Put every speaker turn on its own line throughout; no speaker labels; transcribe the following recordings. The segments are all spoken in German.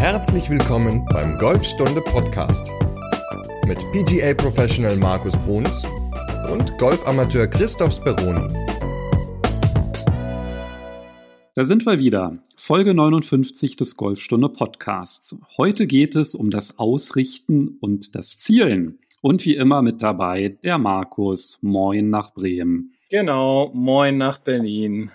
Herzlich willkommen beim Golfstunde Podcast mit PGA Professional Markus Bruns und Golfamateur Christoph Speroni.
Da sind wir wieder. Folge 59 des Golfstunde Podcasts. Heute geht es um das Ausrichten und das Zielen. Und wie immer mit dabei der Markus. Moin nach Bremen.
Genau, moin nach Berlin.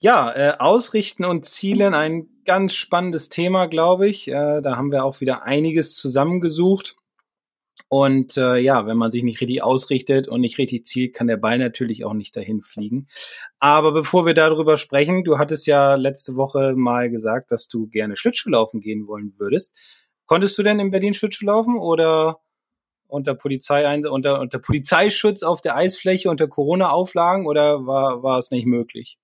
Ja, äh, Ausrichten und Zielen, ein ganz spannendes Thema, glaube ich. Äh, da haben wir auch wieder einiges zusammengesucht. Und äh, ja, wenn man sich nicht richtig ausrichtet und nicht richtig zielt, kann der Ball natürlich auch nicht dahin fliegen. Aber bevor wir darüber sprechen, du hattest ja letzte Woche mal gesagt, dass du gerne Schlittschuhlaufen gehen wollen würdest. Konntest du denn in Berlin Schlittschuhlaufen oder unter Polizei unter, unter Polizeischutz auf der Eisfläche unter Corona-Auflagen oder war, war es nicht möglich?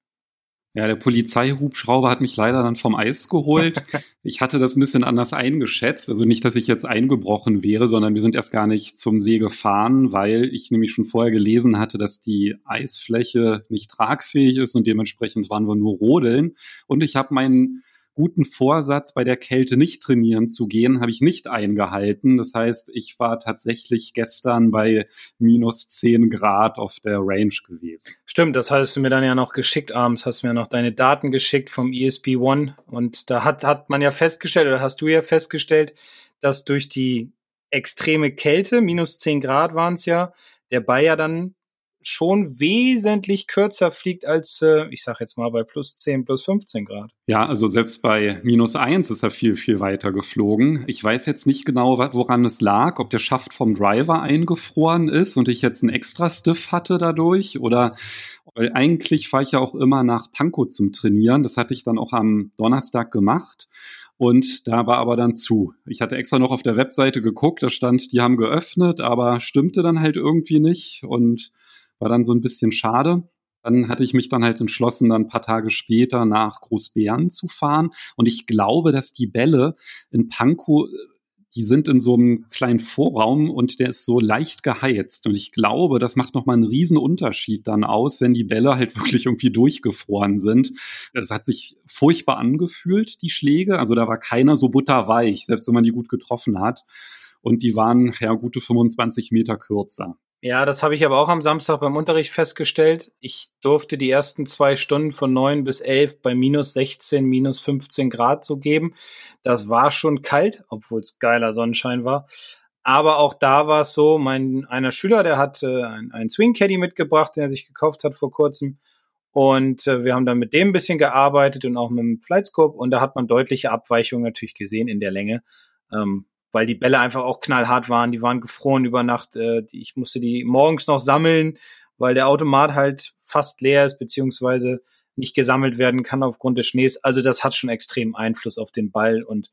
Ja, der Polizeihubschrauber hat mich leider dann vom Eis geholt. ich hatte das ein bisschen anders eingeschätzt. Also nicht, dass ich jetzt eingebrochen wäre, sondern wir sind erst gar nicht zum See gefahren, weil ich nämlich schon vorher gelesen hatte, dass die Eisfläche nicht tragfähig ist und dementsprechend waren wir nur rodeln. Und ich habe meinen guten Vorsatz, bei der Kälte nicht trainieren zu gehen, habe ich nicht eingehalten. Das heißt, ich war tatsächlich gestern bei minus 10 Grad auf der Range gewesen.
Stimmt, das hast du mir dann ja noch geschickt abends, hast mir noch deine Daten geschickt vom ESP One und da hat, hat man ja festgestellt, oder hast du ja festgestellt, dass durch die extreme Kälte, minus 10 Grad waren es ja, der ja dann schon wesentlich kürzer fliegt als, äh, ich sag jetzt mal, bei plus 10, plus 15 Grad.
Ja, also selbst bei minus 1 ist er viel, viel weiter geflogen. Ich weiß jetzt nicht genau, woran es lag, ob der Schaft vom Driver eingefroren ist und ich jetzt einen extra Stiff hatte dadurch oder weil eigentlich fahre ich ja auch immer nach Pankow zum Trainieren. Das hatte ich dann auch am Donnerstag gemacht. Und da war aber dann zu. Ich hatte extra noch auf der Webseite geguckt, da stand, die haben geöffnet, aber stimmte dann halt irgendwie nicht. Und war dann so ein bisschen schade. Dann hatte ich mich dann halt entschlossen, dann ein paar Tage später nach Großbären zu fahren. Und ich glaube, dass die Bälle in Pankow die sind in so einem kleinen Vorraum und der ist so leicht geheizt. Und ich glaube, das macht nochmal einen riesen Unterschied dann aus, wenn die Bälle halt wirklich irgendwie durchgefroren sind. Es hat sich furchtbar angefühlt, die Schläge. Also da war keiner so butterweich, selbst wenn man die gut getroffen hat. Und die waren ja gute 25 Meter kürzer.
Ja, das habe ich aber auch am Samstag beim Unterricht festgestellt. Ich durfte die ersten zwei Stunden von neun bis elf bei minus 16, minus 15 Grad so geben. Das war schon kalt, obwohl es geiler Sonnenschein war. Aber auch da war es so, mein einer Schüler, der hat äh, ein, ein Swing Caddy mitgebracht, den er sich gekauft hat vor kurzem. Und äh, wir haben dann mit dem ein bisschen gearbeitet und auch mit dem Flightscope. Und da hat man deutliche Abweichungen natürlich gesehen in der Länge. Ähm, weil die Bälle einfach auch knallhart waren. Die waren gefroren über Nacht. Äh, ich musste die morgens noch sammeln, weil der Automat halt fast leer ist, beziehungsweise nicht gesammelt werden kann aufgrund des Schnees. Also das hat schon extrem Einfluss auf den Ball und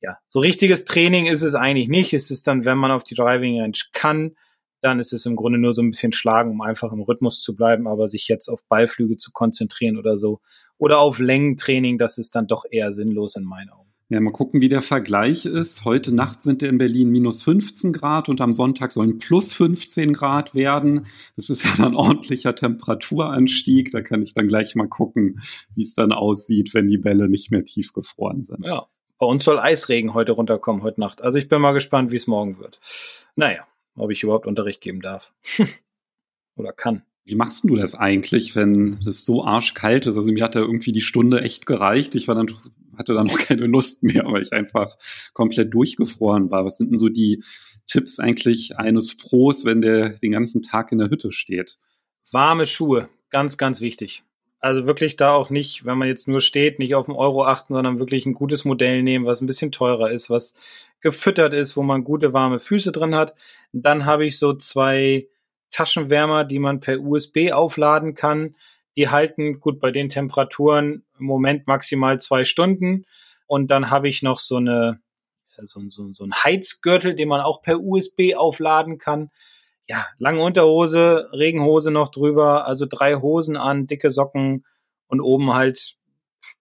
ja, so richtiges Training ist es eigentlich nicht. Es ist dann, wenn man auf die Driving Range kann, dann ist es im Grunde nur so ein bisschen Schlagen, um einfach im Rhythmus zu bleiben, aber sich jetzt auf Ballflüge zu konzentrieren oder so oder auf Längentraining, das ist dann doch eher sinnlos in meinen Augen.
Ja, mal gucken, wie der Vergleich ist. Heute Nacht sind in Berlin minus 15 Grad und am Sonntag sollen plus 15 Grad werden. Das ist ja dann ordentlicher Temperaturanstieg. Da kann ich dann gleich mal gucken, wie es dann aussieht, wenn die Bälle nicht mehr tief gefroren sind.
Ja, bei uns soll Eisregen heute runterkommen, heute Nacht. Also ich bin mal gespannt, wie es morgen wird. Naja, ob ich überhaupt Unterricht geben darf. Oder kann.
Wie machst du das eigentlich, wenn es so arschkalt ist? Also mir hat da irgendwie die Stunde echt gereicht. Ich war dann hatte dann noch keine Lust mehr, weil ich einfach komplett durchgefroren war. Was sind denn so die Tipps eigentlich eines Pros, wenn der den ganzen Tag in der Hütte steht?
Warme Schuhe, ganz, ganz wichtig. Also wirklich da auch nicht, wenn man jetzt nur steht, nicht auf den Euro achten, sondern wirklich ein gutes Modell nehmen, was ein bisschen teurer ist, was gefüttert ist, wo man gute warme Füße drin hat. Dann habe ich so zwei Taschenwärmer, die man per USB aufladen kann die halten gut bei den Temperaturen im Moment maximal zwei Stunden. Und dann habe ich noch so eine äh, so, so, so ein Heizgürtel, den man auch per USB aufladen kann. Ja, lange Unterhose, Regenhose noch drüber, also drei Hosen an, dicke Socken und oben halt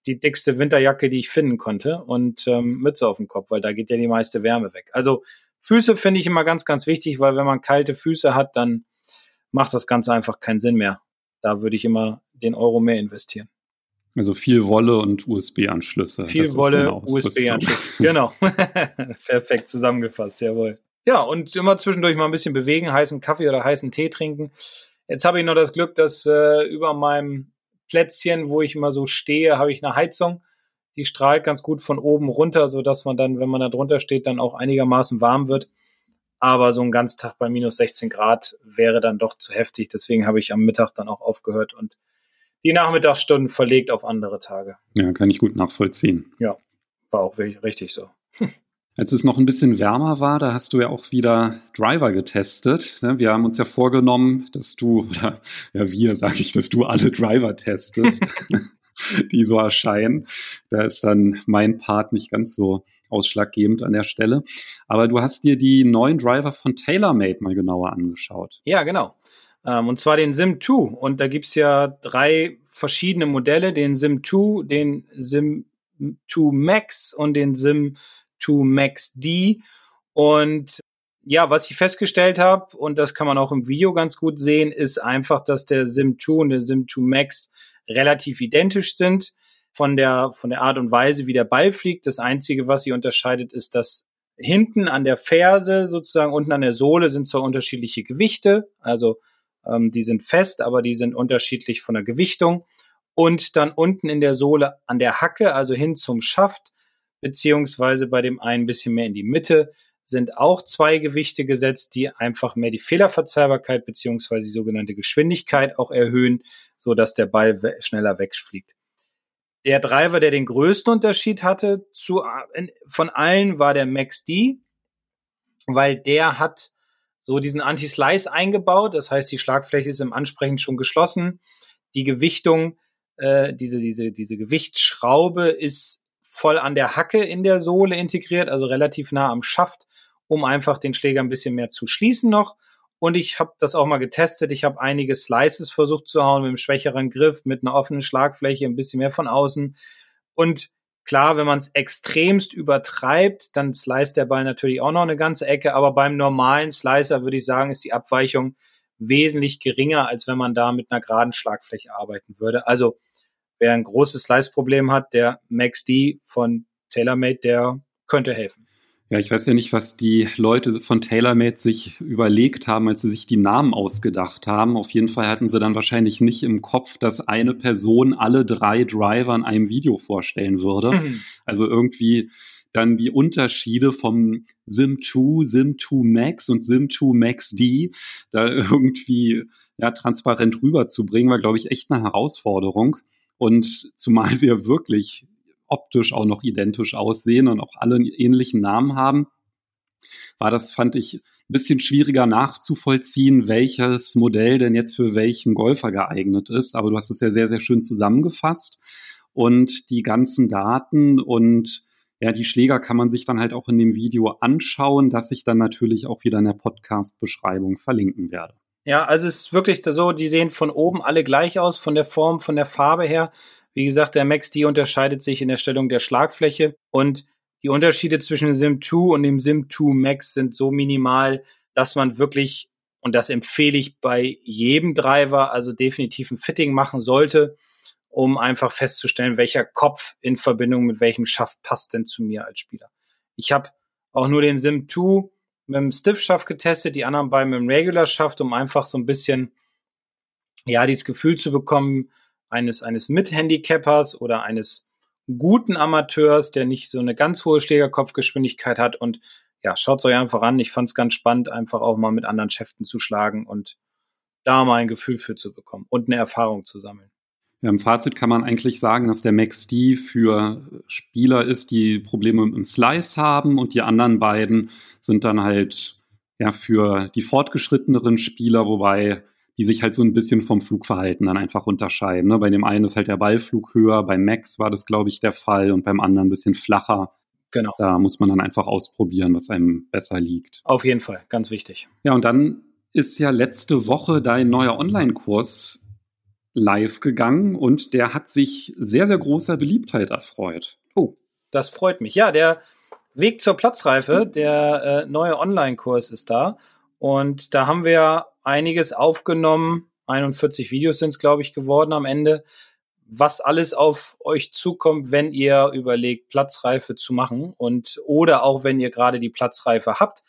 die dickste Winterjacke, die ich finden konnte und ähm, Mütze auf dem Kopf, weil da geht ja die meiste Wärme weg. Also Füße finde ich immer ganz, ganz wichtig, weil wenn man kalte Füße hat, dann macht das Ganze einfach keinen Sinn mehr. Da würde ich immer den Euro mehr investieren.
Also viel Wolle und USB-Anschlüsse.
Viel Wolle, USB-Anschlüsse. genau. Perfekt zusammengefasst, jawohl. Ja, und immer zwischendurch mal ein bisschen bewegen, heißen Kaffee oder heißen Tee trinken. Jetzt habe ich noch das Glück, dass äh, über meinem Plätzchen, wo ich immer so stehe, habe ich eine Heizung. Die strahlt ganz gut von oben runter, so dass man dann, wenn man da drunter steht, dann auch einigermaßen warm wird. Aber so ein Ganztag bei minus 16 Grad wäre dann doch zu heftig. Deswegen habe ich am Mittag dann auch aufgehört und die Nachmittagsstunden verlegt auf andere Tage.
Ja, kann ich gut nachvollziehen.
Ja, war auch richtig so.
Als es noch ein bisschen wärmer war, da hast du ja auch wieder Driver getestet. Ne? Wir haben uns ja vorgenommen, dass du, oder ja wir, sage ich, dass du alle Driver testest, die so erscheinen. Da ist dann mein Part nicht ganz so ausschlaggebend an der Stelle. Aber du hast dir die neuen Driver von TaylorMade mal genauer angeschaut.
Ja, genau. Ähm, und zwar den Sim 2. Und da gibt's ja drei verschiedene Modelle, den Sim 2, den Sim 2 Max und den Sim 2 Max D. Und ja, was ich festgestellt habe, und das kann man auch im Video ganz gut sehen, ist einfach, dass der Sim 2 und der Sim 2 Max relativ identisch sind von der, von der Art und Weise, wie der Ball fliegt. Das Einzige, was sie unterscheidet, ist, dass hinten an der Ferse, sozusagen unten an der Sohle, sind zwar unterschiedliche Gewichte, also ähm, die sind fest, aber die sind unterschiedlich von der Gewichtung. Und dann unten in der Sohle an der Hacke, also hin zum Schaft, beziehungsweise bei dem einen bisschen mehr in die Mitte, sind auch zwei Gewichte gesetzt, die einfach mehr die Fehlerverzeihbarkeit beziehungsweise die sogenannte Geschwindigkeit auch erhöhen, so dass der Ball schneller wegfliegt. Der Driver, der den größten Unterschied hatte zu, von allen, war der Max D, weil der hat so diesen Anti-Slice eingebaut. Das heißt, die Schlagfläche ist im Ansprechen schon geschlossen. Die Gewichtung, äh, diese, diese, diese Gewichtsschraube ist voll an der Hacke in der Sohle integriert, also relativ nah am Schaft, um einfach den Schläger ein bisschen mehr zu schließen noch. Und ich habe das auch mal getestet. Ich habe einige Slices versucht zu hauen mit einem schwächeren Griff, mit einer offenen Schlagfläche, ein bisschen mehr von außen. Und klar, wenn man es extremst übertreibt, dann slice der Ball natürlich auch noch eine ganze Ecke. Aber beim normalen Slicer würde ich sagen, ist die Abweichung wesentlich geringer, als wenn man da mit einer geraden Schlagfläche arbeiten würde. Also wer ein großes Slice-Problem hat, der Max D von TaylorMade, der könnte helfen.
Ja, ich weiß ja nicht, was die Leute von TaylorMade sich überlegt haben, als sie sich die Namen ausgedacht haben. Auf jeden Fall hatten sie dann wahrscheinlich nicht im Kopf, dass eine Person alle drei Driver in einem Video vorstellen würde. Mhm. Also irgendwie dann die Unterschiede vom Sim 2, Sim 2 Max und Sim 2 Max D da irgendwie ja, transparent rüberzubringen, war, glaube ich, echt eine Herausforderung. Und zumal sie ja wirklich optisch auch noch identisch aussehen und auch alle einen ähnlichen Namen haben, war das, fand ich, ein bisschen schwieriger nachzuvollziehen, welches Modell denn jetzt für welchen Golfer geeignet ist. Aber du hast es ja sehr, sehr schön zusammengefasst. Und die ganzen Daten und ja, die Schläger kann man sich dann halt auch in dem Video anschauen, das ich dann natürlich auch wieder in der Podcast-Beschreibung verlinken werde.
Ja, also es ist wirklich so, die sehen von oben alle gleich aus, von der Form, von der Farbe her. Wie gesagt, der Max D unterscheidet sich in der Stellung der Schlagfläche und die Unterschiede zwischen dem Sim 2 und dem Sim 2 Max sind so minimal, dass man wirklich, und das empfehle ich bei jedem Driver, also definitiv ein Fitting machen sollte, um einfach festzustellen, welcher Kopf in Verbindung mit welchem Schaft passt denn zu mir als Spieler. Ich habe auch nur den Sim 2 mit dem Stiff-Schaft getestet, die anderen beiden mit dem Regular-Schaft, um einfach so ein bisschen, ja, dieses Gefühl zu bekommen, eines, eines Mit-Handicappers oder eines guten Amateurs, der nicht so eine ganz hohe Schlägerkopfgeschwindigkeit hat. Und ja, schaut euch einfach an. Ich fand es ganz spannend, einfach auch mal mit anderen Schäften zu schlagen und da mal ein Gefühl für zu bekommen und eine Erfahrung zu sammeln.
Ja, Im Fazit kann man eigentlich sagen, dass der Max D für Spieler ist, die Probleme dem Slice haben und die anderen beiden sind dann halt ja für die fortgeschritteneren Spieler, wobei die sich halt so ein bisschen vom Flugverhalten dann einfach unterscheiden. Ne? Bei dem einen ist halt der Ballflug höher, beim Max war das, glaube ich, der Fall und beim anderen ein bisschen flacher. Genau. Da muss man dann einfach ausprobieren, was einem besser liegt.
Auf jeden Fall, ganz wichtig.
Ja, und dann ist ja letzte Woche dein neuer Online-Kurs live gegangen und der hat sich sehr, sehr großer Beliebtheit erfreut.
Oh, das freut mich. Ja, der Weg zur Platzreife, der äh, neue Online-Kurs ist da. Und da haben wir einiges aufgenommen. 41 Videos sind es, glaube ich, geworden am Ende. was alles auf euch zukommt, wenn ihr überlegt, Platzreife zu machen und oder auch wenn ihr gerade die Platzreife habt.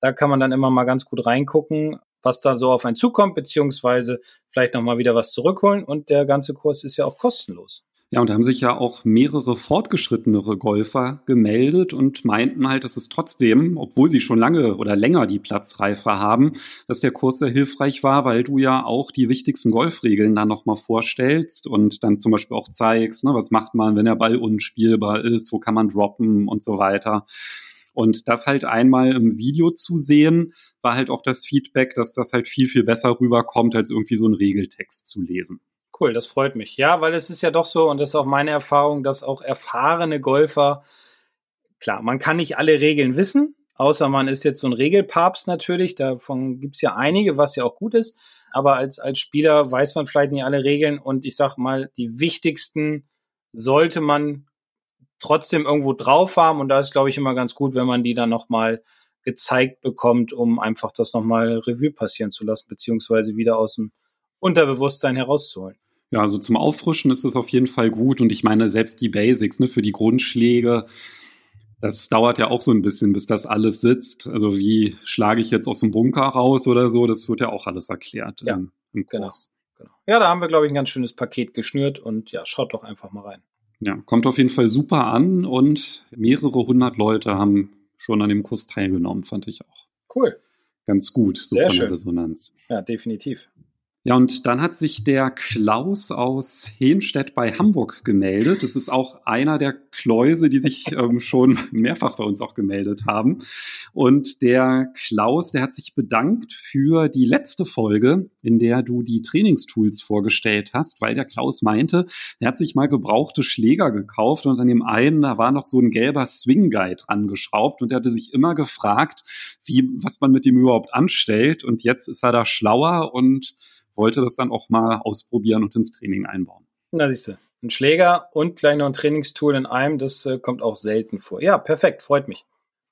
Da kann man dann immer mal ganz gut reingucken, was da so auf einen zukommt, beziehungsweise vielleicht nochmal wieder was zurückholen. Und der ganze Kurs ist ja auch kostenlos.
Ja, und da haben sich ja auch mehrere fortgeschrittenere Golfer gemeldet und meinten halt, dass es trotzdem, obwohl sie schon lange oder länger die Platzreife haben, dass der Kurs sehr hilfreich war, weil du ja auch die wichtigsten Golfregeln dann nochmal vorstellst und dann zum Beispiel auch zeigst, ne, was macht man, wenn der Ball unspielbar ist, wo kann man droppen und so weiter. Und das halt einmal im Video zu sehen, war halt auch das Feedback, dass das halt viel, viel besser rüberkommt, als irgendwie so einen Regeltext zu lesen.
Cool, das freut mich. Ja, weil es ist ja doch so, und das ist auch meine Erfahrung, dass auch erfahrene Golfer, klar, man kann nicht alle Regeln wissen, außer man ist jetzt so ein Regelpapst natürlich, davon gibt's ja einige, was ja auch gut ist. Aber als, als Spieler weiß man vielleicht nicht alle Regeln und ich sag mal, die wichtigsten sollte man trotzdem irgendwo drauf haben und da ist, glaube ich, immer ganz gut, wenn man die dann nochmal gezeigt bekommt, um einfach das nochmal Revue passieren zu lassen, beziehungsweise wieder aus dem Unterbewusstsein herauszuholen.
Ja, also zum Auffrischen ist es auf jeden Fall gut. Und ich meine, selbst die Basics, ne, für die Grundschläge, das dauert ja auch so ein bisschen, bis das alles sitzt. Also wie schlage ich jetzt aus dem Bunker raus oder so, das wird ja auch alles erklärt
ja, im, im Kurs. Genau, genau. Ja, da haben wir, glaube ich, ein ganz schönes Paket geschnürt und ja, schaut doch einfach mal rein.
Ja, kommt auf jeden Fall super an und mehrere hundert Leute haben schon an dem Kurs teilgenommen, fand ich auch.
Cool.
Ganz gut,
so Sehr von der
Resonanz.
Ja, definitiv.
Ja, und dann hat sich der Klaus aus Hemstedt bei Hamburg gemeldet. Das ist auch einer der Kläuse, die sich ähm, schon mehrfach bei uns auch gemeldet haben. Und der Klaus, der hat sich bedankt für die letzte Folge, in der du die Trainingstools vorgestellt hast, weil der Klaus meinte, er hat sich mal gebrauchte Schläger gekauft und an dem einen, da war noch so ein gelber Swing Guide angeschraubt und er hatte sich immer gefragt, wie, was man mit dem überhaupt anstellt. Und jetzt ist er da schlauer und wollte das dann auch mal ausprobieren und ins Training einbauen.
Na siehst du, ein Schläger und gleich noch ein Trainingstool in einem, das äh, kommt auch selten vor. Ja, perfekt, freut mich.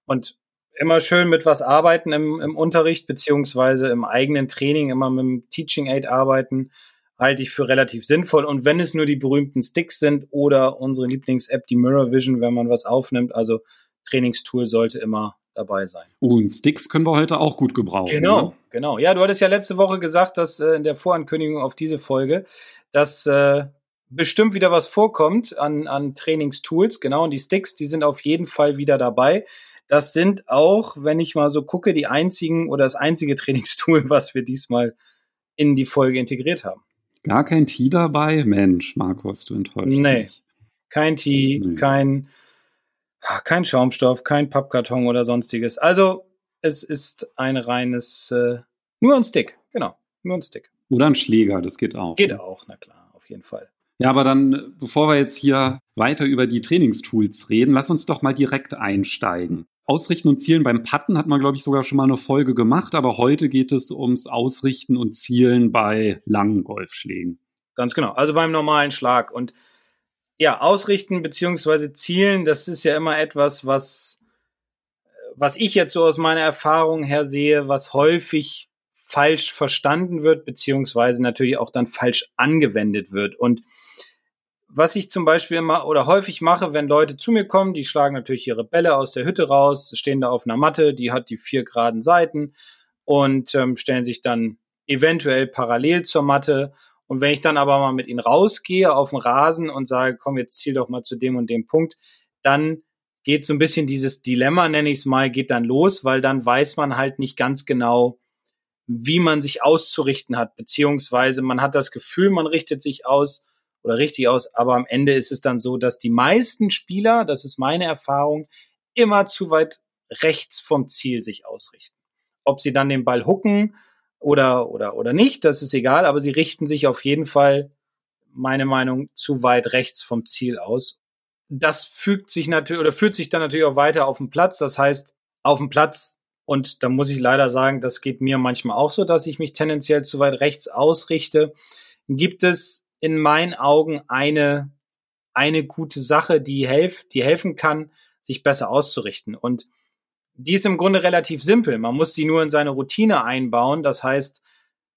Und immer schön mit was arbeiten im, im Unterricht, beziehungsweise im eigenen Training, immer mit dem Teaching Aid arbeiten, halte ich für relativ sinnvoll. Und wenn es nur die berühmten Sticks sind oder unsere Lieblings-App, die Mirror Vision, wenn man was aufnimmt, also Trainingstool sollte immer dabei sein.
Und Sticks können wir heute auch gut gebrauchen.
Genau, ne? genau. Ja, du hattest ja letzte Woche gesagt, dass äh, in der Vorankündigung auf diese Folge, dass äh, bestimmt wieder was vorkommt an, an Trainingstools. Genau, und die Sticks, die sind auf jeden Fall wieder dabei. Das sind auch, wenn ich mal so gucke, die einzigen oder das einzige Trainingstool, was wir diesmal in die Folge integriert haben.
Gar kein Tee dabei? Mensch, Markus, du enttäuschst
Nee, mich. kein Tee, nee. kein kein Schaumstoff, kein Pappkarton oder sonstiges. Also es ist ein reines, äh, nur ein Stick, genau, nur ein Stick.
Oder ein Schläger, das geht auch.
Geht ne? auch, na klar, auf jeden Fall.
Ja, aber dann, bevor wir jetzt hier weiter über die Trainingstools reden, lass uns doch mal direkt einsteigen. Ausrichten und Zielen beim Patten hat man, glaube ich, sogar schon mal eine Folge gemacht, aber heute geht es ums Ausrichten und Zielen bei langen Golfschlägen.
Ganz genau, also beim normalen Schlag. Und ja, ausrichten beziehungsweise zielen, das ist ja immer etwas, was, was ich jetzt so aus meiner Erfahrung her sehe, was häufig falsch verstanden wird, beziehungsweise natürlich auch dann falsch angewendet wird. Und was ich zum Beispiel immer oder häufig mache, wenn Leute zu mir kommen, die schlagen natürlich ihre Bälle aus der Hütte raus, stehen da auf einer Matte, die hat die vier geraden Seiten und ähm, stellen sich dann eventuell parallel zur Matte und wenn ich dann aber mal mit ihnen rausgehe auf den Rasen und sage, komm, jetzt ziel doch mal zu dem und dem Punkt, dann geht so ein bisschen dieses Dilemma, nenne ich es mal, geht dann los, weil dann weiß man halt nicht ganz genau, wie man sich auszurichten hat, beziehungsweise man hat das Gefühl, man richtet sich aus oder richtig aus, aber am Ende ist es dann so, dass die meisten Spieler, das ist meine Erfahrung, immer zu weit rechts vom Ziel sich ausrichten. Ob sie dann den Ball hucken oder, oder, oder nicht, das ist egal, aber sie richten sich auf jeden Fall, meine Meinung, zu weit rechts vom Ziel aus. Das fügt sich natürlich oder führt sich dann natürlich auch weiter auf dem Platz. Das heißt, auf dem Platz, und da muss ich leider sagen, das geht mir manchmal auch so, dass ich mich tendenziell zu weit rechts ausrichte, gibt es in meinen Augen eine, eine gute Sache, die, helf, die helfen kann, sich besser auszurichten. Und die ist im Grunde relativ simpel. Man muss sie nur in seine Routine einbauen. Das heißt,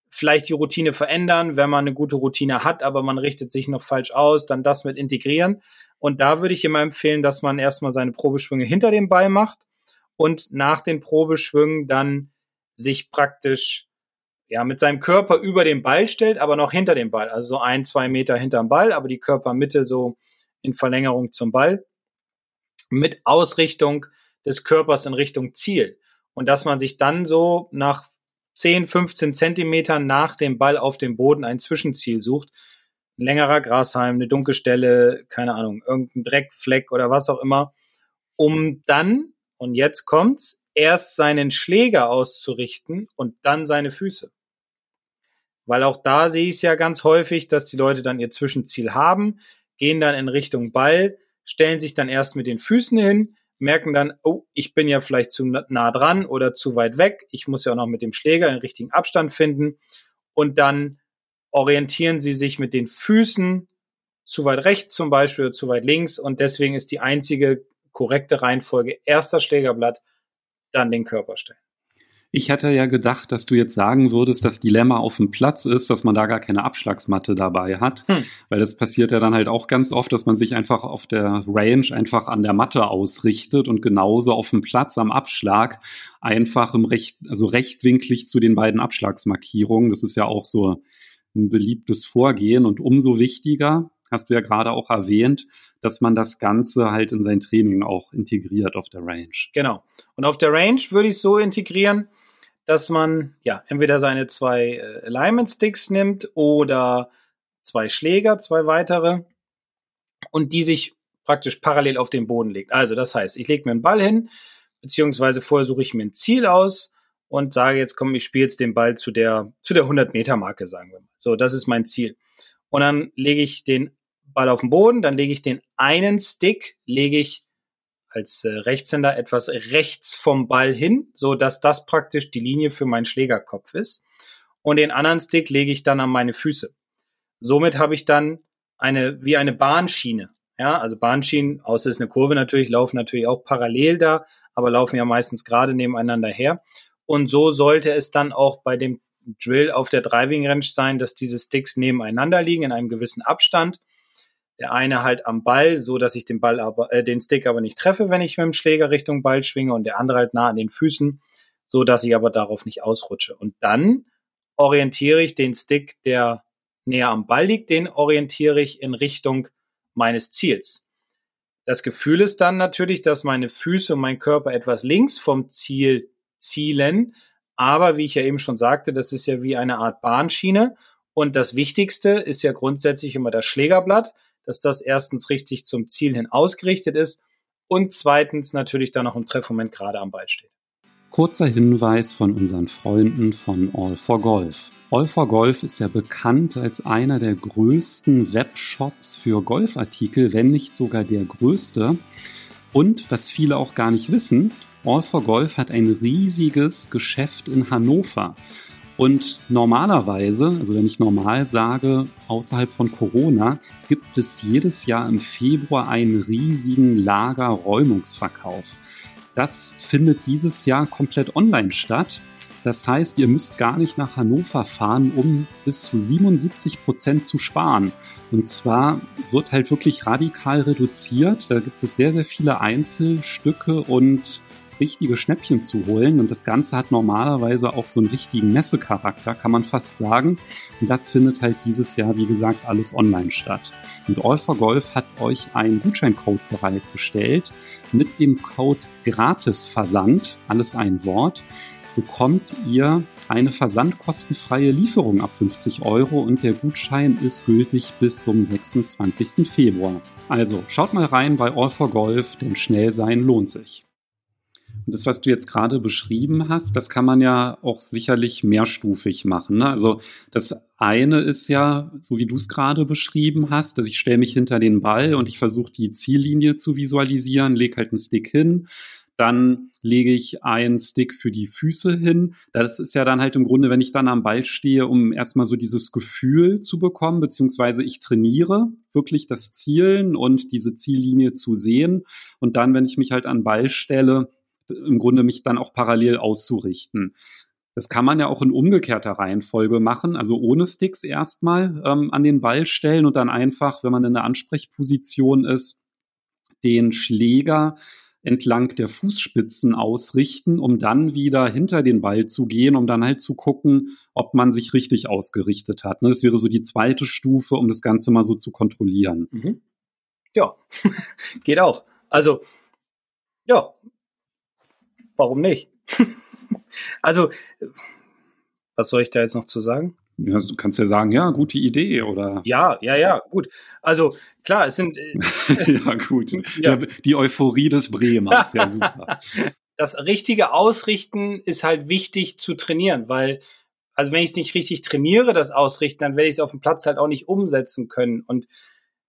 vielleicht die Routine verändern, wenn man eine gute Routine hat, aber man richtet sich noch falsch aus, dann das mit integrieren. Und da würde ich immer empfehlen, dass man erstmal seine Probeschwünge hinter dem Ball macht und nach den Probeschwüngen dann sich praktisch ja mit seinem Körper über den Ball stellt, aber noch hinter dem Ball, also so ein, zwei Meter hinterm Ball, aber die Körpermitte so in Verlängerung zum Ball mit Ausrichtung des Körpers in Richtung Ziel. Und dass man sich dann so nach 10, 15 Zentimetern nach dem Ball auf dem Boden ein Zwischenziel sucht. Ein längerer Grashalm, eine dunkle Stelle, keine Ahnung, irgendein Dreckfleck oder was auch immer, um dann, und jetzt kommt's, erst seinen Schläger auszurichten und dann seine Füße. Weil auch da sehe ich es ja ganz häufig, dass die Leute dann ihr Zwischenziel haben, gehen dann in Richtung Ball, stellen sich dann erst mit den Füßen hin, merken dann, oh, ich bin ja vielleicht zu nah dran oder zu weit weg. Ich muss ja auch noch mit dem Schläger den richtigen Abstand finden. Und dann orientieren sie sich mit den Füßen zu weit rechts zum Beispiel oder zu weit links. Und deswegen ist die einzige korrekte Reihenfolge erster Schlägerblatt, dann den Körper stellen.
Ich hätte ja gedacht, dass du jetzt sagen würdest, das Dilemma auf dem Platz ist, dass man da gar keine Abschlagsmatte dabei hat. Hm. Weil das passiert ja dann halt auch ganz oft, dass man sich einfach auf der Range einfach an der Matte ausrichtet und genauso auf dem Platz am Abschlag einfach im recht, also rechtwinklig zu den beiden Abschlagsmarkierungen. Das ist ja auch so ein beliebtes Vorgehen und umso wichtiger, hast du ja gerade auch erwähnt, dass man das Ganze halt in sein Training auch integriert auf der Range.
Genau. Und auf der Range würde ich so integrieren, dass man ja entweder seine zwei äh, Alignment Sticks nimmt oder zwei Schläger, zwei weitere und die sich praktisch parallel auf den Boden legt. Also das heißt, ich lege mir einen Ball hin, beziehungsweise vorher suche ich mir ein Ziel aus und sage jetzt, komm, ich spiele jetzt den Ball zu der zu der 100 Meter Marke, sagen wir mal. So, das ist mein Ziel. Und dann lege ich den Ball auf den Boden, dann lege ich den einen Stick, lege ich als äh, Rechtshänder etwas rechts vom Ball hin, so dass das praktisch die Linie für meinen Schlägerkopf ist. Und den anderen Stick lege ich dann an meine Füße. Somit habe ich dann eine, wie eine Bahnschiene. Ja, also Bahnschienen, außer es ist eine Kurve natürlich, laufen natürlich auch parallel da, aber laufen ja meistens gerade nebeneinander her. Und so sollte es dann auch bei dem Drill auf der Driving Range sein, dass diese Sticks nebeneinander liegen in einem gewissen Abstand der eine halt am Ball, so dass ich den Ball aber, äh, den Stick aber nicht treffe, wenn ich mit dem Schläger Richtung Ball schwinge und der andere halt nah an den Füßen, so dass ich aber darauf nicht ausrutsche. Und dann orientiere ich den Stick, der näher am Ball liegt, den orientiere ich in Richtung meines Ziels. Das Gefühl ist dann natürlich, dass meine Füße und mein Körper etwas links vom Ziel zielen. Aber wie ich ja eben schon sagte, das ist ja wie eine Art Bahnschiene. Und das Wichtigste ist ja grundsätzlich immer das Schlägerblatt dass das erstens richtig zum Ziel hin ausgerichtet ist und zweitens natürlich dann noch im Treffmoment gerade am Ball steht.
Kurzer Hinweis von unseren Freunden von All for Golf. All for Golf ist ja bekannt als einer der größten Webshops für Golfartikel, wenn nicht sogar der größte. Und was viele auch gar nicht wissen, All for Golf hat ein riesiges Geschäft in Hannover. Und normalerweise, also wenn ich normal sage, außerhalb von Corona, gibt es jedes Jahr im Februar einen riesigen Lagerräumungsverkauf. Das findet dieses Jahr komplett online statt. Das heißt, ihr müsst gar nicht nach Hannover fahren, um bis zu 77 Prozent zu sparen. Und zwar wird halt wirklich radikal reduziert. Da gibt es sehr, sehr viele Einzelstücke und richtige Schnäppchen zu holen. Und das Ganze hat normalerweise auch so einen richtigen Messecharakter, kann man fast sagen. Und das findet halt dieses Jahr, wie gesagt, alles online statt. Und All for Golf hat euch einen Gutscheincode bereitgestellt. Mit dem Code Gratisversand, alles ein Wort, bekommt ihr eine versandkostenfreie Lieferung ab 50 Euro und der Gutschein ist gültig bis zum 26. Februar. Also schaut mal rein bei All for Golf, denn schnell sein lohnt sich. Und das, was du jetzt gerade beschrieben hast, das kann man ja auch sicherlich mehrstufig machen. Ne? Also das eine ist ja, so wie du es gerade beschrieben hast, dass ich stelle mich hinter den Ball und ich versuche die Ziellinie zu visualisieren, lege halt einen Stick hin, dann lege ich einen Stick für die Füße hin. Das ist ja dann halt im Grunde, wenn ich dann am Ball stehe, um erstmal so dieses Gefühl zu bekommen, beziehungsweise ich trainiere wirklich das Zielen und diese Ziellinie zu sehen. Und dann, wenn ich mich halt an Ball stelle, im Grunde mich dann auch parallel auszurichten. Das kann man ja auch in umgekehrter Reihenfolge machen, also ohne Sticks erstmal ähm, an den Ball stellen und dann einfach, wenn man in der Ansprechposition ist, den Schläger entlang der Fußspitzen ausrichten, um dann wieder hinter den Ball zu gehen, um dann halt zu gucken, ob man sich richtig ausgerichtet hat. Ne, das wäre so die zweite Stufe, um das Ganze mal so zu kontrollieren. Mhm.
Ja, geht auch. Also, ja, warum nicht? also, was soll ich da jetzt noch zu sagen?
Ja, du kannst ja sagen, ja, gute Idee oder.
Ja, ja, ja, gut. Also klar, es sind. Äh,
ja, gut. Ja. Die Euphorie des Bremers, ja, super.
Das richtige Ausrichten ist halt wichtig zu trainieren, weil, also wenn ich es nicht richtig trainiere, das Ausrichten, dann werde ich es auf dem Platz halt auch nicht umsetzen können. Und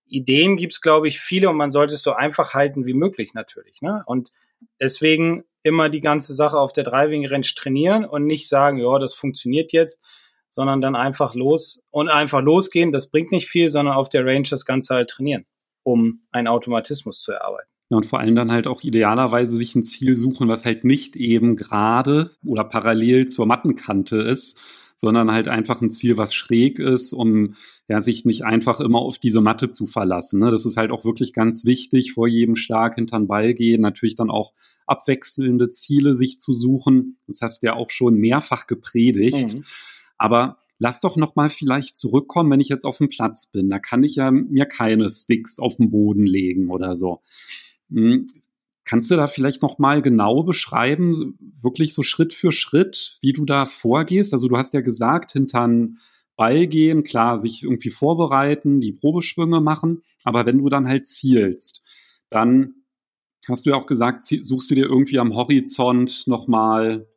Ideen gibt's glaube ich, viele und man sollte es so einfach halten wie möglich natürlich. Ne? Und deswegen immer die ganze Sache auf der Driving Range trainieren und nicht sagen, ja, das funktioniert jetzt, sondern dann einfach los und einfach losgehen. Das bringt nicht viel, sondern auf der Range das Ganze halt trainieren, um einen Automatismus zu erarbeiten.
Ja, und vor allem dann halt auch idealerweise sich ein Ziel suchen, was halt nicht eben gerade oder parallel zur Mattenkante ist, sondern halt einfach ein Ziel, was schräg ist, um ja, sich nicht einfach immer auf diese Matte zu verlassen. Ne? Das ist halt auch wirklich ganz wichtig, vor jedem Schlag hinter den Ball gehen, natürlich dann auch abwechselnde Ziele sich zu suchen. Das hast du ja auch schon mehrfach gepredigt. Mhm. Aber lass doch noch mal vielleicht zurückkommen, wenn ich jetzt auf dem Platz bin. Da kann ich ja mir keine Sticks auf den Boden legen oder so. Kannst du da vielleicht noch mal genau beschreiben, wirklich so Schritt für Schritt, wie du da vorgehst? Also du hast ja gesagt, hintern Ball gehen, klar, sich irgendwie vorbereiten, die Probeschwünge machen, aber wenn du dann halt zielst, dann hast du ja auch gesagt, suchst du dir irgendwie am Horizont nochmal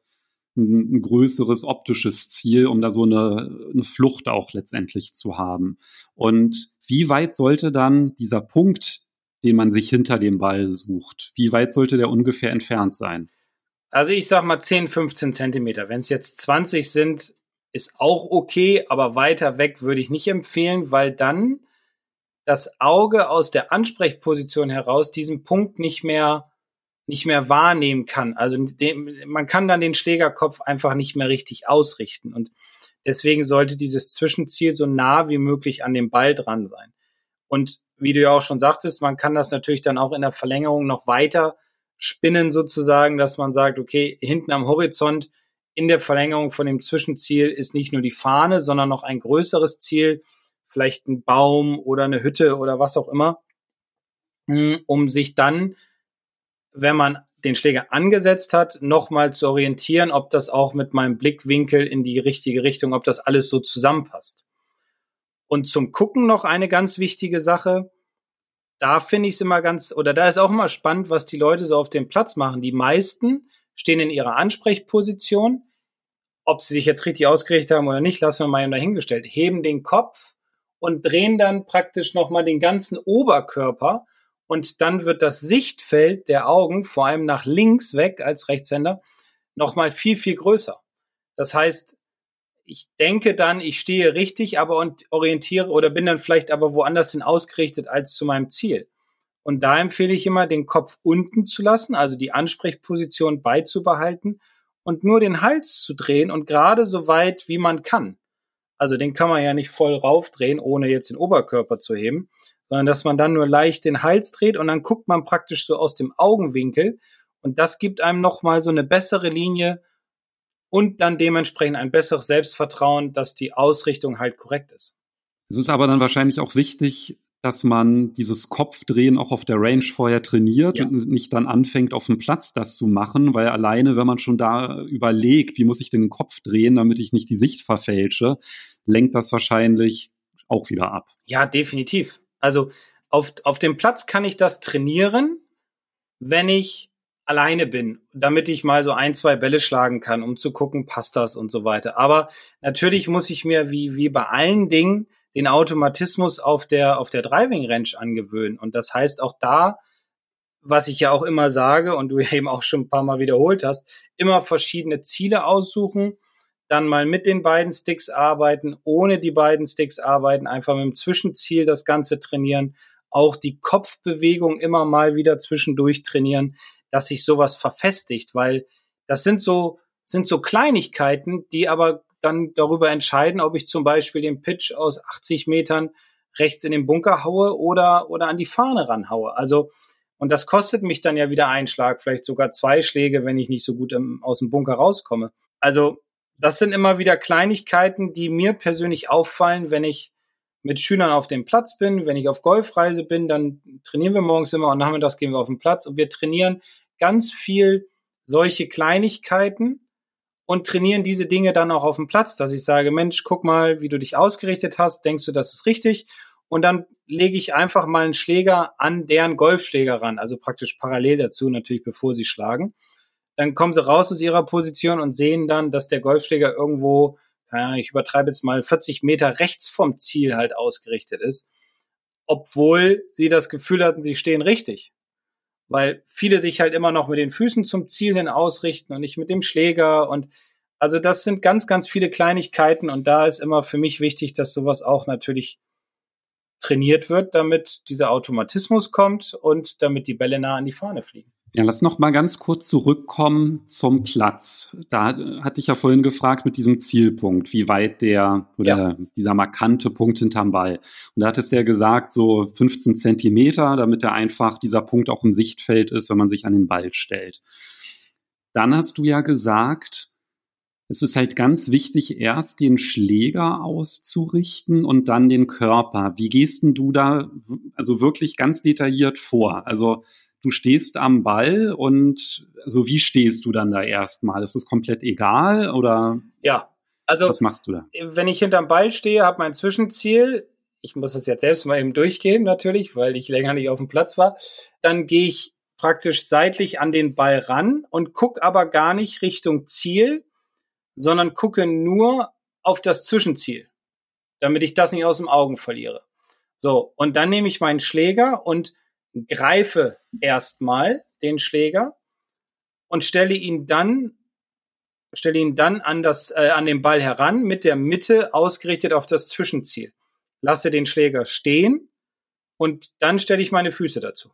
ein, ein größeres optisches Ziel, um da so eine, eine Flucht auch letztendlich zu haben. Und wie weit sollte dann dieser Punkt, den man sich hinter dem Ball sucht, wie weit sollte der ungefähr entfernt sein?
Also ich sag mal 10, 15 Zentimeter. Wenn es jetzt 20 sind, ist auch okay, aber weiter weg würde ich nicht empfehlen, weil dann das Auge aus der Ansprechposition heraus diesen Punkt nicht mehr nicht mehr wahrnehmen kann. Also dem, man kann dann den Schlägerkopf einfach nicht mehr richtig ausrichten. Und deswegen sollte dieses Zwischenziel so nah wie möglich an dem Ball dran sein. Und wie du ja auch schon sagtest, man kann das natürlich dann auch in der Verlängerung noch weiter spinnen sozusagen, dass man sagt, okay, hinten am Horizont in der Verlängerung von dem Zwischenziel ist nicht nur die Fahne, sondern noch ein größeres Ziel, vielleicht ein Baum oder eine Hütte oder was auch immer, hm, um sich dann wenn man den Schläger angesetzt hat, nochmal zu orientieren, ob das auch mit meinem Blickwinkel in die richtige Richtung, ob das alles so zusammenpasst. Und zum Gucken noch eine ganz wichtige Sache. Da finde ich es immer ganz, oder da ist auch immer spannend, was die Leute so auf dem Platz machen. Die meisten stehen in ihrer Ansprechposition. Ob sie sich jetzt richtig ausgerichtet haben oder nicht, lassen wir mal dahingestellt. Heben den Kopf und drehen dann praktisch nochmal den ganzen Oberkörper und dann wird das Sichtfeld der Augen, vor allem nach links weg als Rechtshänder, nochmal viel, viel größer. Das heißt, ich denke dann, ich stehe richtig, aber und orientiere oder bin dann vielleicht aber woanders hin ausgerichtet als zu meinem Ziel. Und da empfehle ich immer, den Kopf unten zu lassen, also die Ansprechposition beizubehalten und nur den Hals zu drehen und gerade so weit, wie man kann. Also den kann man ja nicht voll raufdrehen, ohne jetzt den Oberkörper zu heben, sondern dass man dann nur leicht den Hals dreht und dann guckt man praktisch so aus dem Augenwinkel und das gibt einem nochmal so eine bessere Linie und dann dementsprechend ein besseres Selbstvertrauen, dass die Ausrichtung halt korrekt ist.
Es ist aber dann wahrscheinlich auch wichtig, dass man dieses Kopfdrehen auch auf der Range vorher trainiert ja. und nicht dann anfängt, auf dem Platz das zu machen, weil alleine, wenn man schon da überlegt, wie muss ich den Kopf drehen, damit ich nicht die Sicht verfälsche, lenkt das wahrscheinlich auch wieder ab.
Ja, definitiv. Also auf, auf dem Platz kann ich das trainieren, wenn ich alleine bin, damit ich mal so ein, zwei Bälle schlagen kann, um zu gucken, passt das und so weiter. Aber natürlich muss ich mir wie, wie bei allen Dingen den Automatismus auf der, auf der Driving Range angewöhnen. Und das heißt auch da, was ich ja auch immer sage und du eben auch schon ein paar Mal wiederholt hast, immer verschiedene Ziele aussuchen dann mal mit den beiden Sticks arbeiten, ohne die beiden Sticks arbeiten, einfach mit dem Zwischenziel das Ganze trainieren, auch die Kopfbewegung immer mal wieder zwischendurch trainieren, dass sich sowas verfestigt, weil das sind so sind so Kleinigkeiten, die aber dann darüber entscheiden, ob ich zum Beispiel den Pitch aus 80 Metern rechts in den Bunker haue oder, oder an die Fahne ranhaue. Also, und das kostet mich dann ja wieder einen Schlag, vielleicht sogar zwei Schläge, wenn ich nicht so gut im, aus dem Bunker rauskomme. Also, das sind immer wieder Kleinigkeiten, die mir persönlich auffallen, wenn ich mit Schülern auf dem Platz bin, wenn ich auf Golfreise bin, dann trainieren wir morgens immer und nachmittags gehen wir auf den Platz und wir trainieren ganz viel solche Kleinigkeiten und trainieren diese Dinge dann auch auf dem Platz, dass ich sage, Mensch, guck mal, wie du dich ausgerichtet hast, denkst du, das ist richtig? Und dann lege ich einfach mal einen Schläger an deren Golfschläger ran, also praktisch parallel dazu, natürlich bevor sie schlagen. Dann kommen sie raus aus ihrer Position und sehen dann, dass der Golfschläger irgendwo, ja, ich übertreibe jetzt mal 40 Meter rechts vom Ziel halt ausgerichtet ist, obwohl sie das Gefühl hatten, sie stehen richtig weil viele sich halt immer noch mit den Füßen zum Ziel hin ausrichten und nicht mit dem Schläger und also das sind ganz, ganz viele Kleinigkeiten und da ist immer für mich wichtig, dass sowas auch natürlich trainiert wird, damit dieser Automatismus kommt und damit die Bälle nah an die Fahne fliegen.
Ja, lass noch mal ganz kurz zurückkommen zum Platz. Da hatte ich ja vorhin gefragt mit diesem Zielpunkt, wie weit der oder ja. dieser markante Punkt hinterm Ball. Und da hattest du ja gesagt, so 15 Zentimeter, damit er einfach dieser Punkt auch im Sichtfeld ist, wenn man sich an den Ball stellt. Dann hast du ja gesagt, es ist halt ganz wichtig, erst den Schläger auszurichten und dann den Körper. Wie gehst denn du da also wirklich ganz detailliert vor? Also du stehst am Ball und also wie stehst du dann da erstmal? Ist es komplett egal oder?
Ja, also
was machst du da?
Wenn ich hinterm Ball stehe, habe mein Zwischenziel. Ich muss das jetzt selbst mal eben durchgehen natürlich, weil ich länger nicht auf dem Platz war. Dann gehe ich praktisch seitlich an den Ball ran und gucke aber gar nicht Richtung Ziel, sondern gucke nur auf das Zwischenziel, damit ich das nicht aus dem Augen verliere. So, und dann nehme ich meinen Schläger und greife erstmal den Schläger und stelle ihn dann stelle ihn dann an das äh, an den Ball heran mit der Mitte ausgerichtet auf das Zwischenziel. Lasse den Schläger stehen und dann stelle ich meine Füße dazu.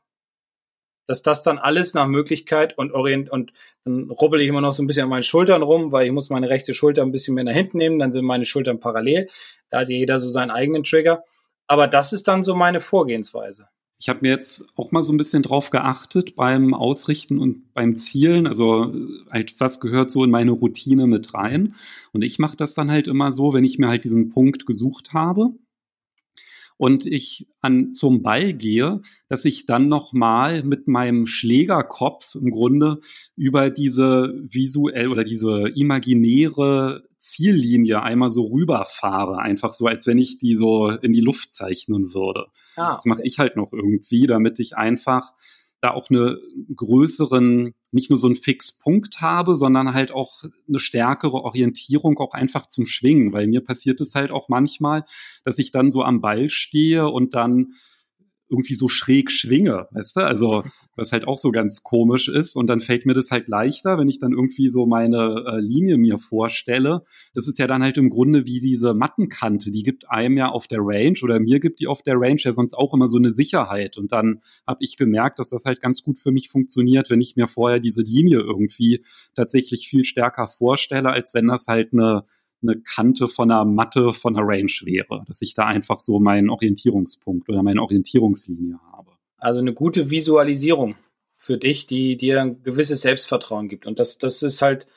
Dass das dann alles nach Möglichkeit und orient und dann rubbel ich immer noch so ein bisschen an meinen Schultern rum, weil ich muss meine rechte Schulter ein bisschen mehr nach hinten nehmen, dann sind meine Schultern parallel. Da hat jeder so seinen eigenen Trigger. Aber das ist dann so meine Vorgehensweise.
Ich habe mir jetzt auch mal so ein bisschen drauf geachtet beim Ausrichten und beim Zielen. Also halt, was gehört so in meine Routine mit rein? Und ich mache das dann halt immer so, wenn ich mir halt diesen Punkt gesucht habe, und ich an zum Ball gehe, dass ich dann noch mal mit meinem Schlägerkopf im Grunde über diese visuell oder diese imaginäre Ziellinie einmal so rüberfahre, einfach so, als wenn ich die so in die Luft zeichnen würde. Ah, das mache ich halt noch irgendwie, damit ich einfach da auch eine größeren, nicht nur so einen Fixpunkt habe, sondern halt auch eine stärkere Orientierung auch einfach zum Schwingen, weil mir passiert es halt auch manchmal, dass ich dann so am Ball stehe und dann irgendwie so schräg schwinge, weißt du? Also, was halt auch so ganz komisch ist. Und dann fällt mir das halt leichter, wenn ich dann irgendwie so meine äh, Linie mir vorstelle. Das ist ja dann halt im Grunde wie diese Mattenkante. Die gibt einem ja auf der Range oder mir gibt die auf der Range ja sonst auch immer so eine Sicherheit. Und dann habe ich gemerkt, dass das halt ganz gut für mich funktioniert, wenn ich mir vorher diese Linie irgendwie tatsächlich viel stärker vorstelle, als wenn das halt eine eine Kante von einer Matte von einer Range wäre, dass ich da einfach so meinen Orientierungspunkt oder meine Orientierungslinie habe.
Also eine gute Visualisierung für dich, die dir ein gewisses Selbstvertrauen gibt. Und das, das ist halt,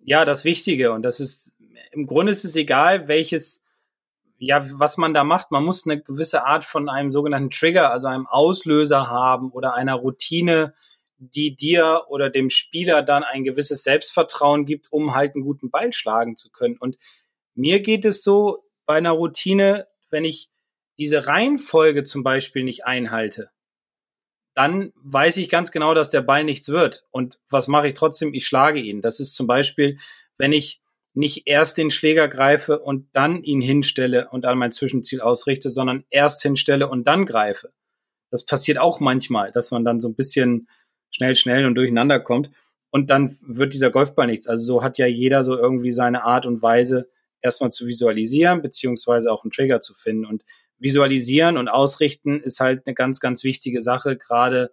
ja, das Wichtige. Und das ist, im Grunde ist es egal, welches, ja, was man da macht. Man muss eine gewisse Art von einem sogenannten Trigger, also einem Auslöser haben oder einer Routine, die dir oder dem Spieler dann ein gewisses Selbstvertrauen gibt, um halt einen guten Ball schlagen zu können. Und mir geht es so bei einer Routine, wenn ich diese Reihenfolge zum Beispiel nicht einhalte, dann weiß ich ganz genau, dass der Ball nichts wird. Und was mache ich trotzdem? Ich schlage ihn. Das ist zum Beispiel, wenn ich nicht erst den Schläger greife und dann ihn hinstelle und an mein Zwischenziel ausrichte, sondern erst hinstelle und dann greife. Das passiert auch manchmal, dass man dann so ein bisschen schnell, schnell und durcheinander kommt. Und dann wird dieser Golfball nichts. Also so hat ja jeder so irgendwie seine Art und Weise, erstmal zu visualisieren, beziehungsweise auch einen Trigger zu finden. Und visualisieren und ausrichten ist halt eine ganz, ganz wichtige Sache, gerade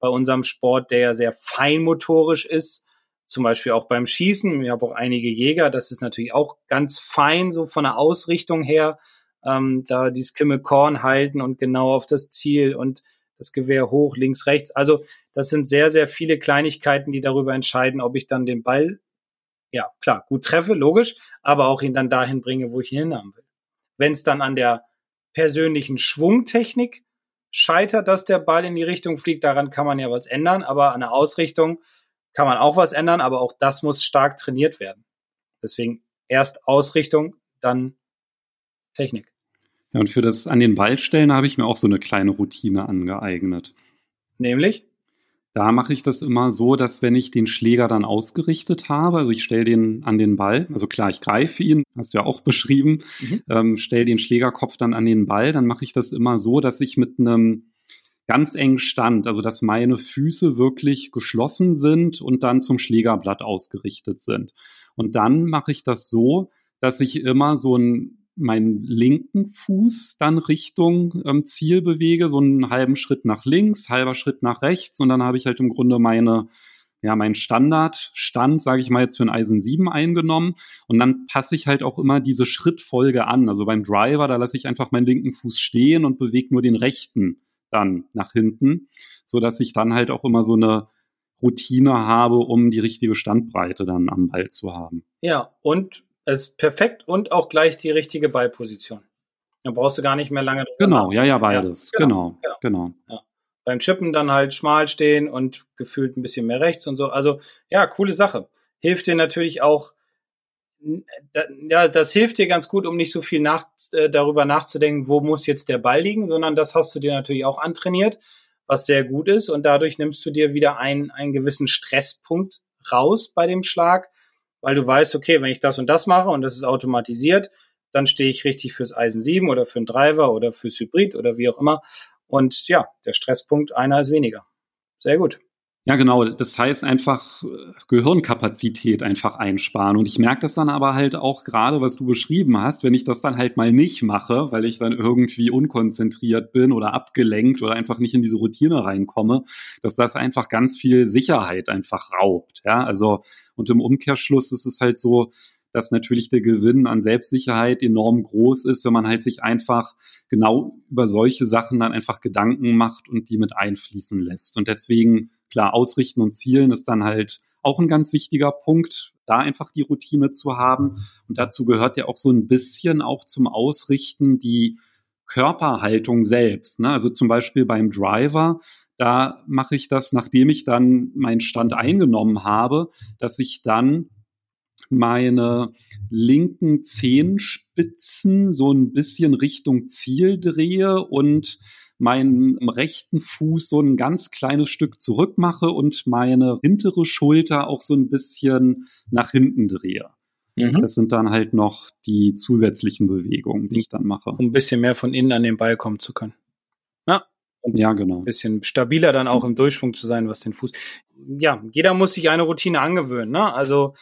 bei unserem Sport, der ja sehr feinmotorisch ist, zum Beispiel auch beim Schießen. Ich habe auch einige Jäger, das ist natürlich auch ganz fein, so von der Ausrichtung her, ähm, da die Skimmel Korn halten und genau auf das Ziel und das Gewehr hoch, links, rechts. Also das sind sehr, sehr viele Kleinigkeiten, die darüber entscheiden, ob ich dann den Ball, ja klar, gut treffe, logisch, aber auch ihn dann dahin bringe, wo ich ihn hinhaben will. Wenn es dann an der persönlichen Schwungtechnik scheitert, dass der Ball in die Richtung fliegt, daran kann man ja was ändern, aber an der Ausrichtung kann man auch was ändern, aber auch das muss stark trainiert werden. Deswegen erst Ausrichtung, dann Technik.
Ja, und für das an den Ballstellen habe ich mir auch so eine kleine Routine angeeignet.
Nämlich?
Da mache ich das immer so, dass wenn ich den Schläger dann ausgerichtet habe, also ich stelle den an den Ball, also klar, ich greife ihn, hast du ja auch beschrieben, mhm. ähm, stelle den Schlägerkopf dann an den Ball, dann mache ich das immer so, dass ich mit einem ganz engen Stand, also dass meine Füße wirklich geschlossen sind und dann zum Schlägerblatt ausgerichtet sind. Und dann mache ich das so, dass ich immer so ein meinen linken Fuß dann Richtung ähm, Ziel bewege, so einen halben Schritt nach links, halber Schritt nach rechts und dann habe ich halt im Grunde meine ja, mein Standardstand, sage ich mal jetzt für ein Eisen 7 eingenommen und dann passe ich halt auch immer diese Schrittfolge an. Also beim Driver, da lasse ich einfach meinen linken Fuß stehen und bewege nur den rechten dann nach hinten, so dass ich dann halt auch immer so eine Routine habe, um die richtige Standbreite dann am Ball zu haben.
Ja, und ist perfekt und auch gleich die richtige Ballposition. Da brauchst du gar nicht mehr lange.
Genau, ja, ja, beides. Ja, genau, genau. genau. genau.
Ja. Beim Chippen dann halt schmal stehen und gefühlt ein bisschen mehr rechts und so. Also, ja, coole Sache. Hilft dir natürlich auch, ja, das hilft dir ganz gut, um nicht so viel nach, äh, darüber nachzudenken, wo muss jetzt der Ball liegen, sondern das hast du dir natürlich auch antrainiert, was sehr gut ist. Und dadurch nimmst du dir wieder einen, einen gewissen Stresspunkt raus bei dem Schlag, weil du weißt, okay, wenn ich das und das mache und das ist automatisiert, dann stehe ich richtig fürs Eisen 7 oder für einen Driver oder fürs Hybrid oder wie auch immer. Und ja, der Stresspunkt einer ist weniger. Sehr gut.
Ja, genau. Das heißt einfach äh, Gehirnkapazität einfach einsparen. Und ich merke das dann aber halt auch gerade, was du beschrieben hast, wenn ich das dann halt mal nicht mache, weil ich dann irgendwie unkonzentriert bin oder abgelenkt oder einfach nicht in diese Routine reinkomme, dass das einfach ganz viel Sicherheit einfach raubt. Ja, also, und im Umkehrschluss ist es halt so, dass natürlich der Gewinn an Selbstsicherheit enorm groß ist, wenn man halt sich einfach genau über solche Sachen dann einfach Gedanken macht und die mit einfließen lässt. Und deswegen Klar, Ausrichten und Zielen ist dann halt auch ein ganz wichtiger Punkt, da einfach die Routine zu haben. Und dazu gehört ja auch so ein bisschen auch zum Ausrichten die Körperhaltung selbst. Ne? Also zum Beispiel beim Driver, da mache ich das, nachdem ich dann meinen Stand eingenommen habe, dass ich dann meine linken Zehenspitzen so ein bisschen Richtung Ziel drehe und meinen rechten Fuß so ein ganz kleines Stück zurück mache und meine hintere Schulter auch so ein bisschen nach hinten drehe. Mhm. Das sind dann halt noch die zusätzlichen Bewegungen, die ich dann mache.
Um ein bisschen mehr von innen an den Ball kommen zu können. Ja. ja, genau. Ein bisschen stabiler dann auch im Durchschwung zu sein, was den Fuß. Ja, jeder muss sich eine Routine angewöhnen. Ne? Also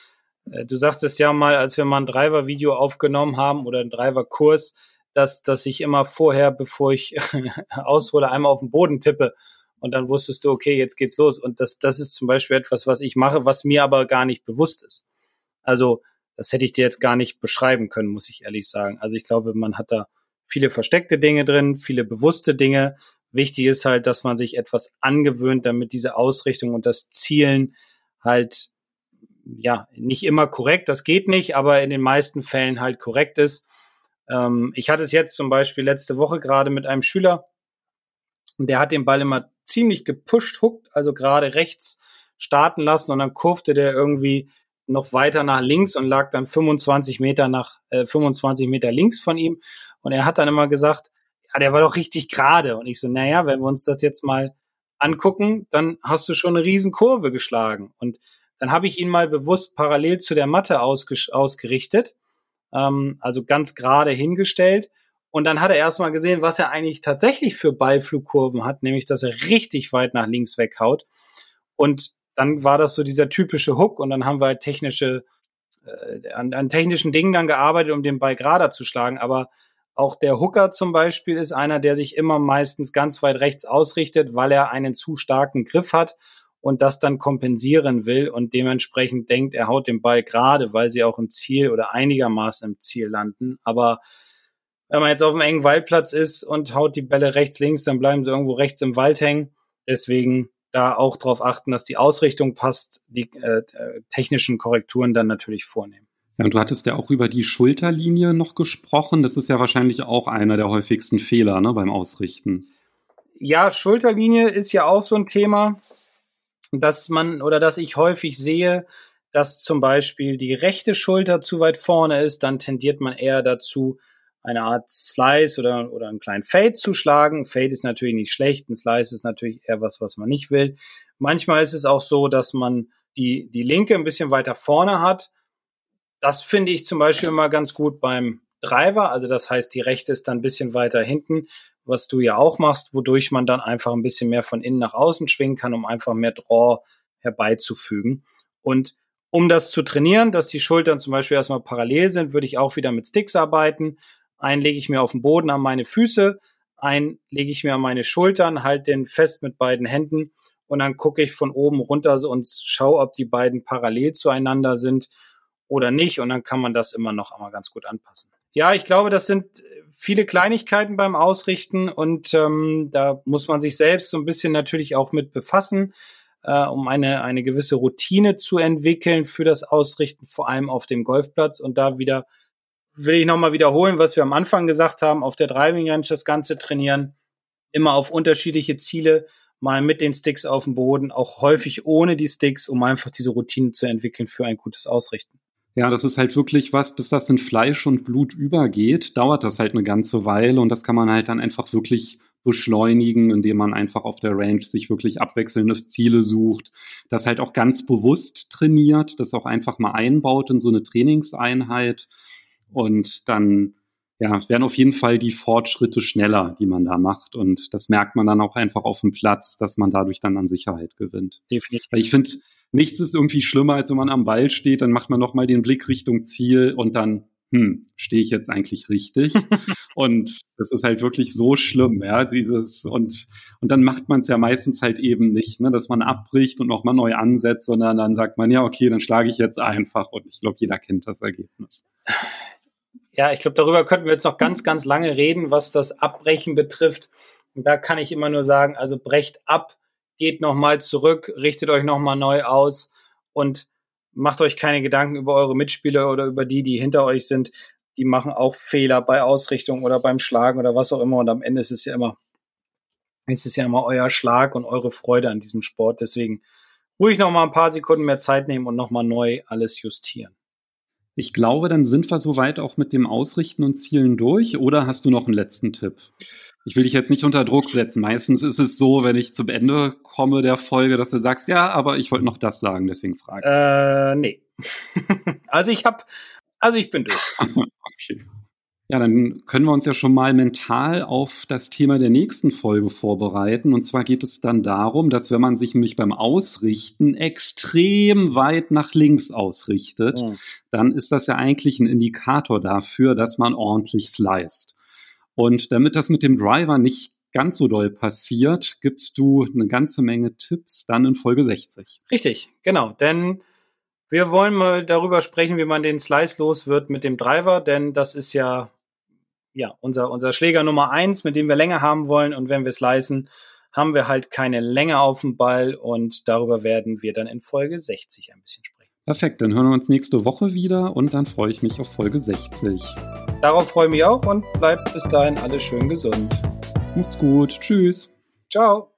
äh, du sagtest ja mal, als wir mal ein Driver-Video aufgenommen haben oder ein Driver-Kurs, dass, dass ich immer vorher, bevor ich aushole, einmal auf den Boden tippe. Und dann wusstest du, okay, jetzt geht's los. Und das, das ist zum Beispiel etwas, was ich mache, was mir aber gar nicht bewusst ist. Also, das hätte ich dir jetzt gar nicht beschreiben können, muss ich ehrlich sagen. Also, ich glaube, man hat da viele versteckte Dinge drin, viele bewusste Dinge. Wichtig ist halt, dass man sich etwas angewöhnt, damit diese Ausrichtung und das Zielen halt, ja, nicht immer korrekt, das geht nicht, aber in den meisten Fällen halt korrekt ist. Ähm, ich hatte es jetzt zum Beispiel letzte Woche gerade mit einem Schüler, der hat den Ball immer ziemlich gepusht, huckt, also gerade rechts starten lassen und dann kurfte der irgendwie noch weiter nach links und lag dann 25 Meter nach äh, 25 Meter links von ihm. Und er hat dann immer gesagt, ja, der war doch richtig gerade. Und ich so, naja, wenn wir uns das jetzt mal angucken, dann hast du schon eine riesen Kurve geschlagen. Und dann habe ich ihn mal bewusst parallel zu der Matte ausgerichtet ähm, also ganz gerade hingestellt. Und dann hat er erstmal gesehen, was er eigentlich tatsächlich für Ballflugkurven hat, nämlich dass er richtig weit nach links weghaut. Und dann war das so dieser typische Hook und dann haben wir halt technische, äh, an, an technischen Dingen dann gearbeitet, um den Ball gerader zu schlagen. Aber auch der Hooker zum Beispiel ist einer, der sich immer meistens ganz weit rechts ausrichtet, weil er einen zu starken Griff hat und das dann kompensieren will und dementsprechend denkt, er haut den Ball gerade, weil sie auch im Ziel oder einigermaßen im Ziel landen. Aber wenn man jetzt auf einem engen Waldplatz ist und haut die Bälle rechts, links, dann bleiben sie irgendwo rechts im Wald hängen. Deswegen da auch darauf achten, dass die Ausrichtung passt, die äh, technischen Korrekturen dann natürlich vornehmen.
Ja, und du hattest ja auch über die Schulterlinie noch gesprochen. Das ist ja wahrscheinlich auch einer der häufigsten Fehler ne, beim Ausrichten.
Ja, Schulterlinie ist ja auch so ein Thema, dass man oder dass ich häufig sehe, dass zum Beispiel die rechte Schulter zu weit vorne ist, dann tendiert man eher dazu, eine Art Slice oder, oder einen kleinen Fade zu schlagen. Fade ist natürlich nicht schlecht, ein Slice ist natürlich eher was, was man nicht will. Manchmal ist es auch so, dass man die, die linke ein bisschen weiter vorne hat. Das finde ich zum Beispiel immer ganz gut beim Driver. Also das heißt, die rechte ist dann ein bisschen weiter hinten, was du ja auch machst, wodurch man dann einfach ein bisschen mehr von innen nach außen schwingen kann, um einfach mehr Draw herbeizufügen. Und um das zu trainieren, dass die Schultern zum Beispiel erstmal parallel sind, würde ich auch wieder mit Sticks arbeiten einen lege ich mir auf den Boden an meine Füße, einen lege ich mir an meine Schultern, halte den fest mit beiden Händen und dann gucke ich von oben runter und schaue, ob die beiden parallel zueinander sind oder nicht. Und dann kann man das immer noch einmal ganz gut anpassen. Ja, ich glaube, das sind viele Kleinigkeiten beim Ausrichten und ähm, da muss man sich selbst so ein bisschen natürlich auch mit befassen, äh, um eine, eine gewisse Routine zu entwickeln für das Ausrichten, vor allem auf dem Golfplatz und da wieder will ich nochmal wiederholen, was wir am Anfang gesagt haben, auf der Driving Range das Ganze trainieren, immer auf unterschiedliche Ziele, mal mit den Sticks auf dem Boden, auch häufig ohne die Sticks, um einfach diese Routine zu entwickeln für ein gutes Ausrichten.
Ja, das ist halt wirklich was, bis das in Fleisch und Blut übergeht, dauert das halt eine ganze Weile und das kann man halt dann einfach wirklich beschleunigen, indem man einfach auf der Range sich wirklich abwechselnde Ziele sucht, das halt auch ganz bewusst trainiert, das auch einfach mal einbaut in so eine Trainingseinheit und dann ja, werden auf jeden Fall die Fortschritte schneller, die man da macht. Und das merkt man dann auch einfach auf dem Platz, dass man dadurch dann an Sicherheit gewinnt. Definitiv. Weil ich finde, nichts ist irgendwie schlimmer, als wenn man am Ball steht, dann macht man nochmal den Blick Richtung Ziel und dann, hm, stehe ich jetzt eigentlich richtig? und das ist halt wirklich so schlimm, ja, dieses, und, und dann macht man es ja meistens halt eben nicht, ne, dass man abbricht und nochmal neu ansetzt, sondern dann sagt man, ja, okay, dann schlage ich jetzt einfach und ich glaube, jeder kennt das Ergebnis.
Ja, ich glaube, darüber könnten wir jetzt noch ganz, ganz lange reden, was das Abbrechen betrifft. Und da kann ich immer nur sagen, also brecht ab, geht nochmal zurück, richtet euch nochmal neu aus und macht euch keine Gedanken über eure Mitspieler oder über die, die hinter euch sind. Die machen auch Fehler bei Ausrichtung oder beim Schlagen oder was auch immer. Und am Ende ist es ja immer, ist es ja immer euer Schlag und eure Freude an diesem Sport. Deswegen ruhig nochmal ein paar Sekunden mehr Zeit nehmen und nochmal neu alles justieren.
Ich glaube, dann sind wir soweit auch mit dem Ausrichten und Zielen durch. Oder hast du noch einen letzten Tipp? Ich will dich jetzt nicht unter Druck setzen. Meistens ist es so, wenn ich zum Ende komme der Folge, dass du sagst, ja, aber ich wollte noch das sagen, deswegen frage.
Äh, nee. also ich habe, also ich bin durch.
okay. Ja, dann können wir uns ja schon mal mental auf das Thema der nächsten Folge vorbereiten. Und zwar geht es dann darum, dass wenn man sich nämlich beim Ausrichten extrem weit nach links ausrichtet, ja. dann ist das ja eigentlich ein Indikator dafür, dass man ordentlich sliced. Und damit das mit dem Driver nicht ganz so doll passiert, gibst du eine ganze Menge Tipps dann in Folge 60.
Richtig, genau. Denn wir wollen mal darüber sprechen, wie man den Slice los wird mit dem Driver, denn das ist ja ja, unser, unser Schläger Nummer eins, mit dem wir Länge haben wollen. Und wenn wir slicen, haben wir halt keine Länge auf dem Ball und darüber werden wir dann in Folge 60 ein bisschen sprechen.
Perfekt, dann hören wir uns nächste Woche wieder und dann freue ich mich auf Folge 60.
Darauf freue ich mich auch und bleibt bis dahin alles schön gesund.
Macht's gut. Tschüss.
Ciao.